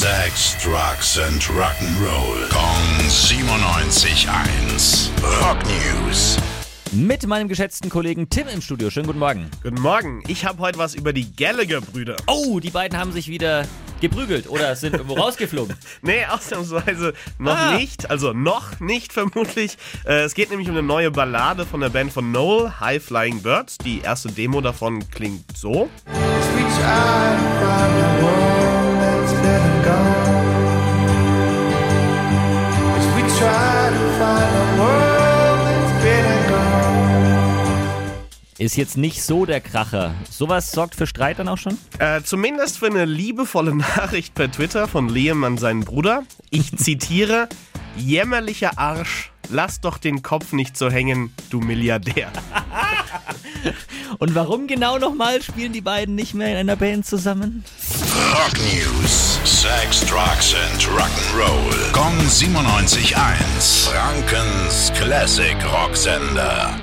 Sex, Drugs and Rock'n'Roll. Kong 97.1. Rock News. Mit meinem geschätzten Kollegen Tim im Studio. Schönen guten Morgen. Guten Morgen. Ich habe heute was über die Gallagher-Brüder. Oh, die beiden haben sich wieder geprügelt oder sind irgendwo rausgeflogen. Nee, ausnahmsweise noch Ah. nicht. Also noch nicht vermutlich. Äh, es geht nämlich um eine neue Ballade von der Band von Noel, High Flying Birds. Die erste Demo davon klingt so. As Ist jetzt nicht so der Kracher. Sowas sorgt für Streit dann auch schon? Äh, zumindest für eine liebevolle Nachricht per Twitter von Liam an seinen Bruder. Ich zitiere: Jämmerlicher Arsch, lass doch den Kopf nicht so hängen, du Milliardär. Und warum genau nochmal spielen die beiden nicht mehr in einer Band zusammen? Rock News. Sex, Drugs and Rock'n'Roll. Kong 97.1. Frankens Classic Rocksender.